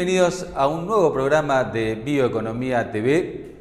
Bienvenidos a un nuevo programa de Bioeconomía TV.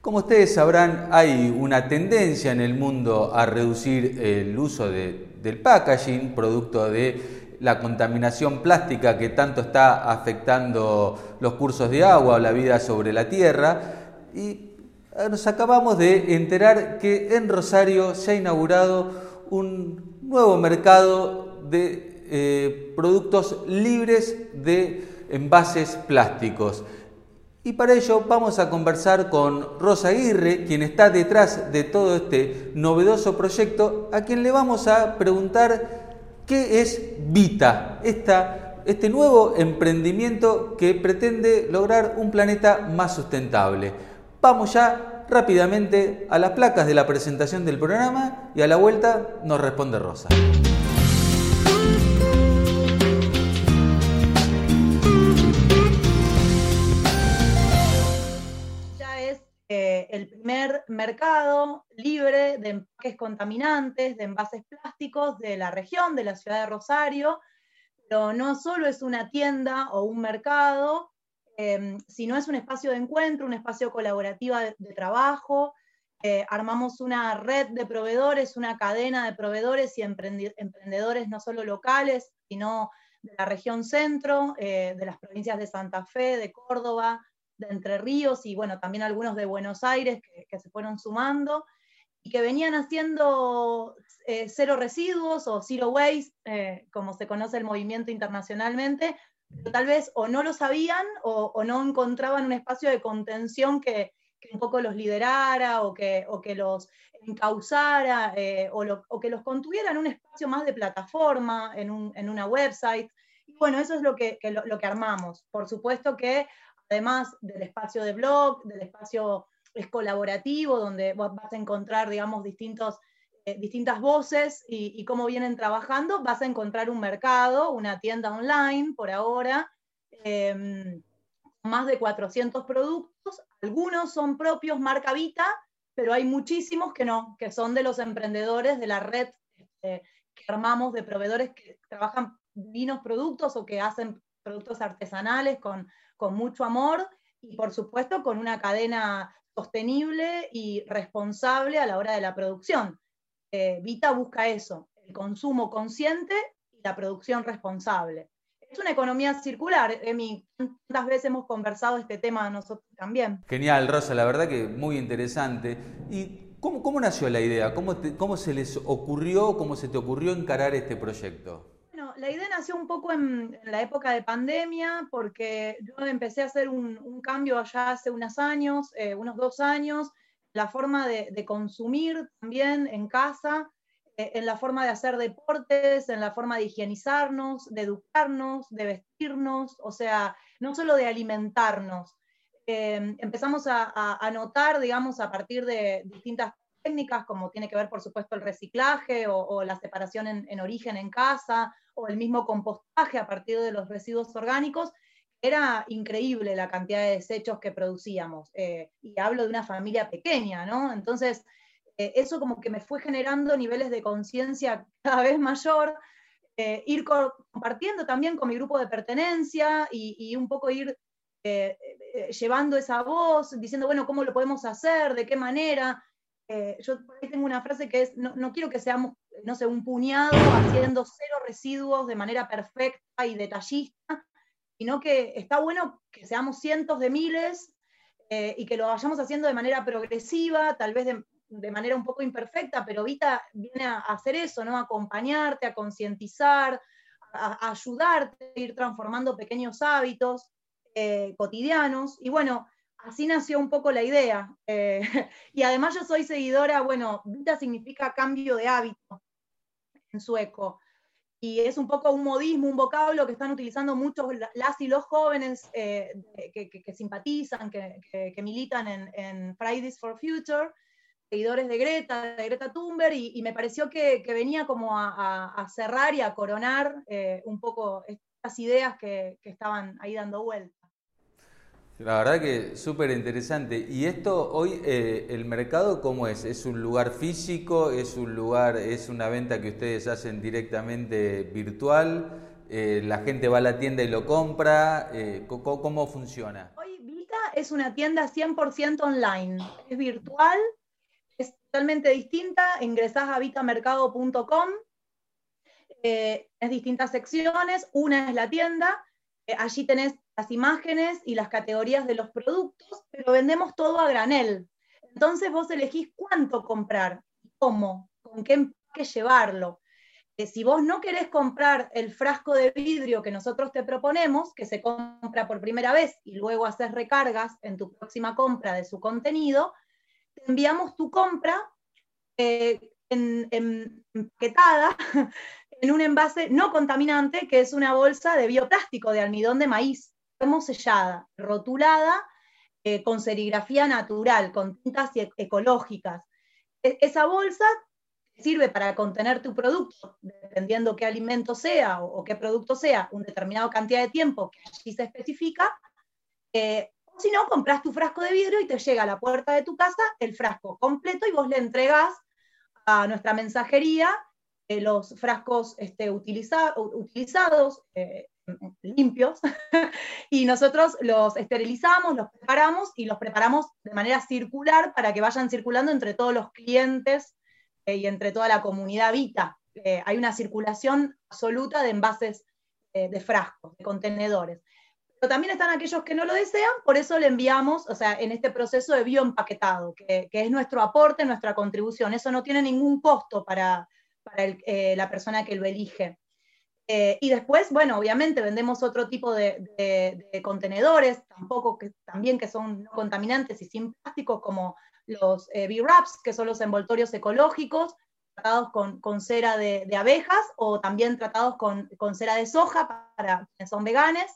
Como ustedes sabrán, hay una tendencia en el mundo a reducir el uso del packaging, producto de la contaminación plástica que tanto está afectando los cursos de agua o la vida sobre la tierra. Y nos acabamos de enterar que en Rosario se ha inaugurado un nuevo mercado de eh, productos libres de envases plásticos. Y para ello vamos a conversar con Rosa Aguirre, quien está detrás de todo este novedoso proyecto, a quien le vamos a preguntar qué es Vita, este nuevo emprendimiento que pretende lograr un planeta más sustentable. Vamos ya rápidamente a las placas de la presentación del programa y a la vuelta nos responde Rosa. Mercado libre de empaques contaminantes, de envases plásticos de la región, de la ciudad de Rosario, pero no solo es una tienda o un mercado, Em, si no es un espacio de encuentro, un espacio colaborativo de, trabajo. Eh, armamos una red de proveedores, una cadena de proveedores y emprendedores no solo locales, sino de la región centro, eh, de las provincias de Santa Fe, de Córdoba, Entre Ríos y bueno, también algunos de Buenos Aires que, se fueron sumando y que venían haciendo eh, cero residuos o zero waste, como se conoce el movimiento internacionalmente, tal vez o no lo sabían o, no encontraban un espacio de contención que, un poco los liderara o que, que los encauzara eh, o, que los contuviera en un espacio más de plataforma, en, una website. Y bueno, eso es lo que, lo, que armamos. Por supuesto que además del espacio de blog, del espacio es colaborativo, donde vas a encontrar, digamos, distintos eh, distintas voces y, cómo vienen trabajando, vas a encontrar un mercado, una tienda online por ahora, em, más de 400 productos, algunos son propios marca Vita, pero hay muchísimos que no, que son de los emprendedores de la red este, que armamos de proveedores que trabajan vinos productos o que hacen productos artesanales con, con mucho amor y por supuesto con una cadena sostenible y responsable a la hora de la producción. Eh, Vita busca eso, el consumo consciente y la producción responsable. Es una economía circular, Emi, tantas veces hemos conversado este tema nosotros también. Genial, Rosa, la verdad que muy interesante. ¿Y cómo, nació la idea? ¿Cómo, ¿Cómo se les ocurrió, cómo se te ocurrió encarar este proyecto? La idea nació un poco en, la época de pandemia, porque yo empecé a hacer un, cambio allá hace unos años, eh, unos dos años, la forma de, consumir también en casa, eh, en la forma de hacer deportes, en la forma de higienizarnos, de educarnos, de vestirnos, o sea, no solo de alimentarnos. Em, empezamos a, notar, digamos, a partir de distintas técnicas, como tiene que ver, por supuesto, el reciclaje o, la separación en, origen en casa, o el mismo compostaje a partir de los residuos orgánicos, era increíble la cantidad de desechos que producíamos. Eh, y hablo de una familia pequeña, ¿no? Entonces, eh, eso como que me fue generando niveles de conciencia cada vez mayor, eh, ir compartiendo también con mi grupo de pertenencia y, un poco ir llevando esa voz, diciendo, bueno, ¿cómo lo podemos hacer? ¿De qué manera? Yo ahí tengo una frase que es, no, no quiero que seamos, no sé, un puñado haciendo cero residuos de manera perfecta y detallista, sino que está bueno que seamos cientos de miles eh, y que lo vayamos haciendo de manera progresiva, tal vez de, manera un poco imperfecta, pero Vita viene a hacer eso, ¿no? A acompañarte, a concientizar, a, ayudarte a ir transformando pequeños hábitos eh, cotidianos. Y bueno, así nació un poco la idea. Eh, y además yo soy seguidora, bueno, Vita significa cambio de hábito en sueco y es un poco un modismo, un vocablo que están utilizando muchos las y los jóvenes eh, que, simpatizan, que, militan en, Fridays for Future, seguidores de Greta, de Greta Thunberg, y, me pareció que, venía como a, cerrar y a coronar eh, un poco estas ideas que, estaban ahí dando vuelta. La verdad que súper interesante. ¿Y esto hoy, eh, el mercado cómo es? ¿Es un lugar físico? ¿Es un lugar, es una venta que ustedes hacen directamente virtual? la gente va a la tienda y lo compra, ¿cómo, funciona? Hoy Vita es una tienda 100% online, es virtual, es totalmente distinta, ingresás a vitamercado.com, es distintas secciones, una es la tienda, allí tenés las imágenes y las categorías de los productos, pero vendemos todo a granel. Entonces vos elegís cuánto comprar, cómo, con qué empaque llevarlo. Eh, si vos no querés comprar el frasco de vidrio que nosotros te proponemos, que se compra por primera vez y luego haces recargas en tu próxima compra de su contenido, te enviamos tu compra eh, en, empaquetada en un envase no contaminante, que es una bolsa de bioplástico de almidón de maíz sellada, rotulada, eh, con serigrafía natural, con tintas ecológicas. E, esa bolsa sirve para contener tu producto, dependiendo qué alimento sea o, qué producto sea, una determinada cantidad de tiempo que allí se especifica. Eh, si no, compras tu frasco de vidrio y te llega a la puerta de tu casa el frasco completo y vos le entregás a nuestra mensajería eh, los frascos este, utilizados, limpios y nosotros los esterilizamos, los preparamos y los preparamos de manera circular para que vayan circulando entre todos los clientes eh, y entre toda la comunidad Vita. Eh, hay una circulación absoluta de envases eh, de frascos, de contenedores. Pero también están aquellos que no lo desean, por eso le enviamos, o sea, en este proceso de bioempaquetado, que, es nuestro aporte, nuestra contribución. Eso no tiene ningún costo para, para la persona que lo elige. Eh, y después, bueno, obviamente vendemos otro tipo de, contenedores, tampoco que, también que son no contaminantes y sin plástico, como los eh, B-Wraps, que son los envoltorios ecológicos, tratados con, cera de, abejas o también tratados con, cera de soja para quienes son veganes.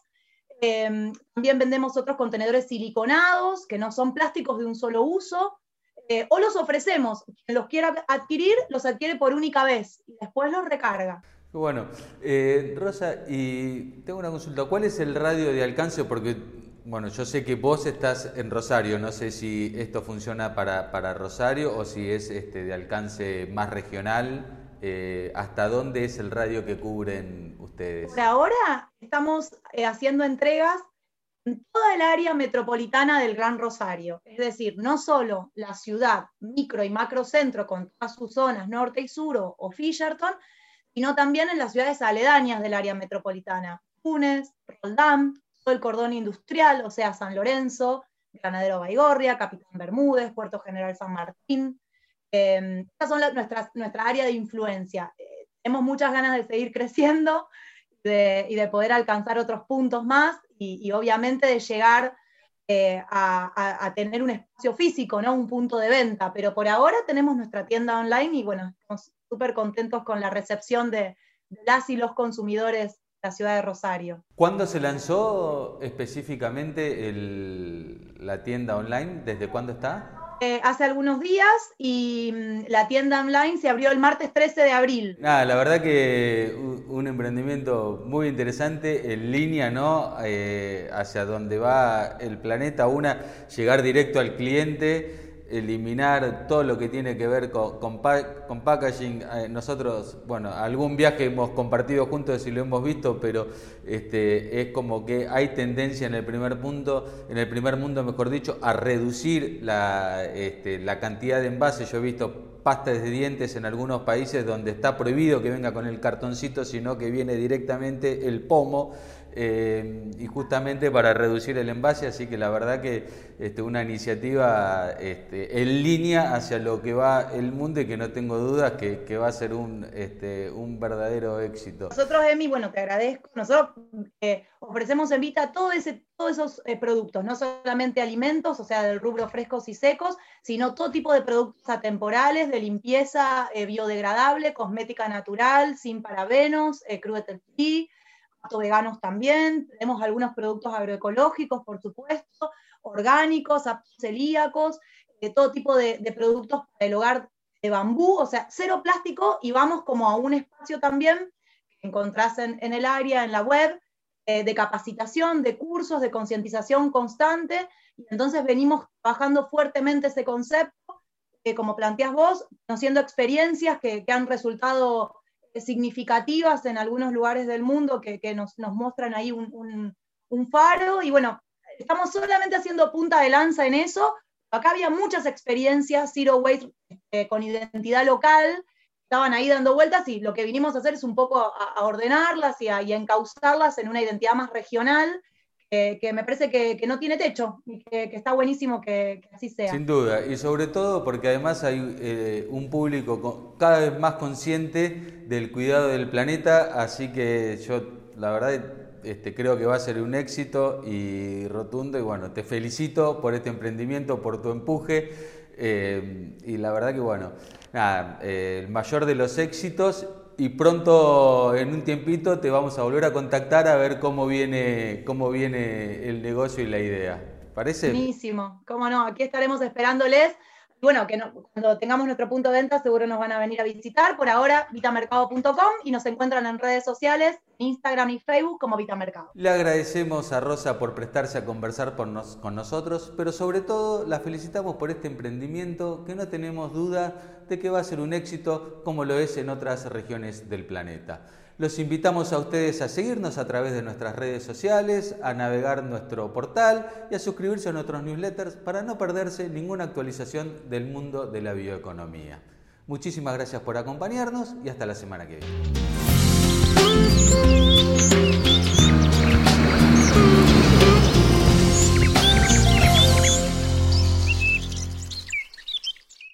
Em, también vendemos otros contenedores siliconados, que no son plásticos de un solo uso, eh, o los ofrecemos. Quien los quiera adquirir, los adquiere por única vez y después los recarga. Bueno, eh, Rosa, y tengo una consulta. ¿Cuál es el radio de alcance? Porque, bueno, yo sé que vos estás en Rosario, no sé si esto funciona para, Rosario o si es este, de alcance más regional. Eh, ¿Hasta dónde es el radio que cubren ustedes? Por ahora estamos eh, haciendo entregas en toda el área metropolitana del Gran Rosario, es decir, no solo la ciudad, micro y macro centro con todas sus zonas norte y sur o Fisherton, sino también en las ciudades aledañas del área metropolitana, Funes, Roldán, todo el cordón industrial, o sea, San Lorenzo, Granadero Baigorria, Capitán Bermúdez, Puerto General San Martín. Eh, estas son nuestras, nuestra área de influencia. Eh, tenemos muchas ganas de seguir creciendo y de poder alcanzar otros puntos más y, obviamente de llegar eh, a, tener un espacio físico, ¿no? un punto de venta. Pero por ahora tenemos nuestra tienda online y bueno, estamos súper contentos con la recepción de, las y los consumidores de la ciudad de Rosario. ¿Cuándo se lanzó específicamente la tienda online? ¿Desde cuándo está? Eh, hace algunos días y mm, la tienda online se abrió el martes 13 de abril. Nada, la verdad que un, emprendimiento muy interesante en línea, ¿no? Eh, hacia donde va el planeta, una, llegar directo al cliente eliminar todo lo que tiene que ver con, con, packaging. Eh, nosotros, bueno, algún viaje hemos compartido juntos y lo hemos visto, pero este, es como que hay tendencia en el primer punto, en el primer mundo, mejor dicho, a reducir la, este, la cantidad de envases. Yo he visto pastas de dientes en algunos países donde está prohibido que venga con el cartoncito, sino que viene directamente el pomo. Eh, y justamente para reducir el envase, así que la verdad que este, una iniciativa este, en línea hacia lo que va el mundo y que no tengo dudas que, va a ser un, este, un verdadero éxito. Nosotros, Emi, bueno, te agradezco, nosotros eh, ofrecemos en Vita todo ese, todos esos eh, productos, no solamente alimentos, o sea, del rubro frescos y secos, sino todo tipo de productos atemporales, de limpieza biodegradable, cosmética natural, sin parabenos, cruelty free, veganos también, tenemos algunos productos agroecológicos, por supuesto, orgánicos, celíacos, de todo tipo de, productos para el hogar de bambú, o sea, cero plástico y vamos como a un espacio también que encontrás en, el área, en la web, eh, de capacitación, de cursos, de concientización constante, y entonces venimos trabajando fuertemente ese concepto, que como planteas vos, conociendo experiencias que han resultado significativas en algunos lugares del mundo que, nos, muestran ahí un, faro. Y bueno, estamos solamente haciendo punta de lanza en eso. Acá había muchas experiencias Zero Waste eh, con identidad local, estaban ahí dando vueltas y lo que vinimos a hacer es un poco a, ordenarlas y y a encauzarlas en una identidad más regional que me parece que, no tiene techo y que, está buenísimo que, así sea. Sin duda, y sobre todo porque además hay eh, un público cada vez más consciente del cuidado del planeta, así que yo la verdad este, creo que va a ser un éxito y rotundo y bueno, te felicito por este emprendimiento, por tu empuje eh, y la verdad que bueno, nada, eh, el mayor de los éxitos y pronto, en un tiempito, te vamos a volver a contactar a ver cómo viene, cómo viene el negocio y la idea. ¿Parece? Buenísimo, cómo no, aquí estaremos esperándoles bueno, que cuando tengamos nuestro punto de venta seguro nos van a venir a visitar. Por ahora, vitamercado.com y nos encuentran en redes sociales, Instagram y Facebook como Vitamercado. Le agradecemos a Rosa por prestarse a conversar con nosotros, pero sobre todo la felicitamos por este emprendimiento que no tenemos duda de que va a ser un éxito como lo es en otras regiones del planeta. Los invitamos a ustedes a seguirnos a través de nuestras redes sociales, a navegar nuestro portal y a suscribirse a nuestros newsletters para no perderse ninguna actualización del mundo de la bioeconomía. Muchísimas gracias por acompañarnos y hasta la semana que viene.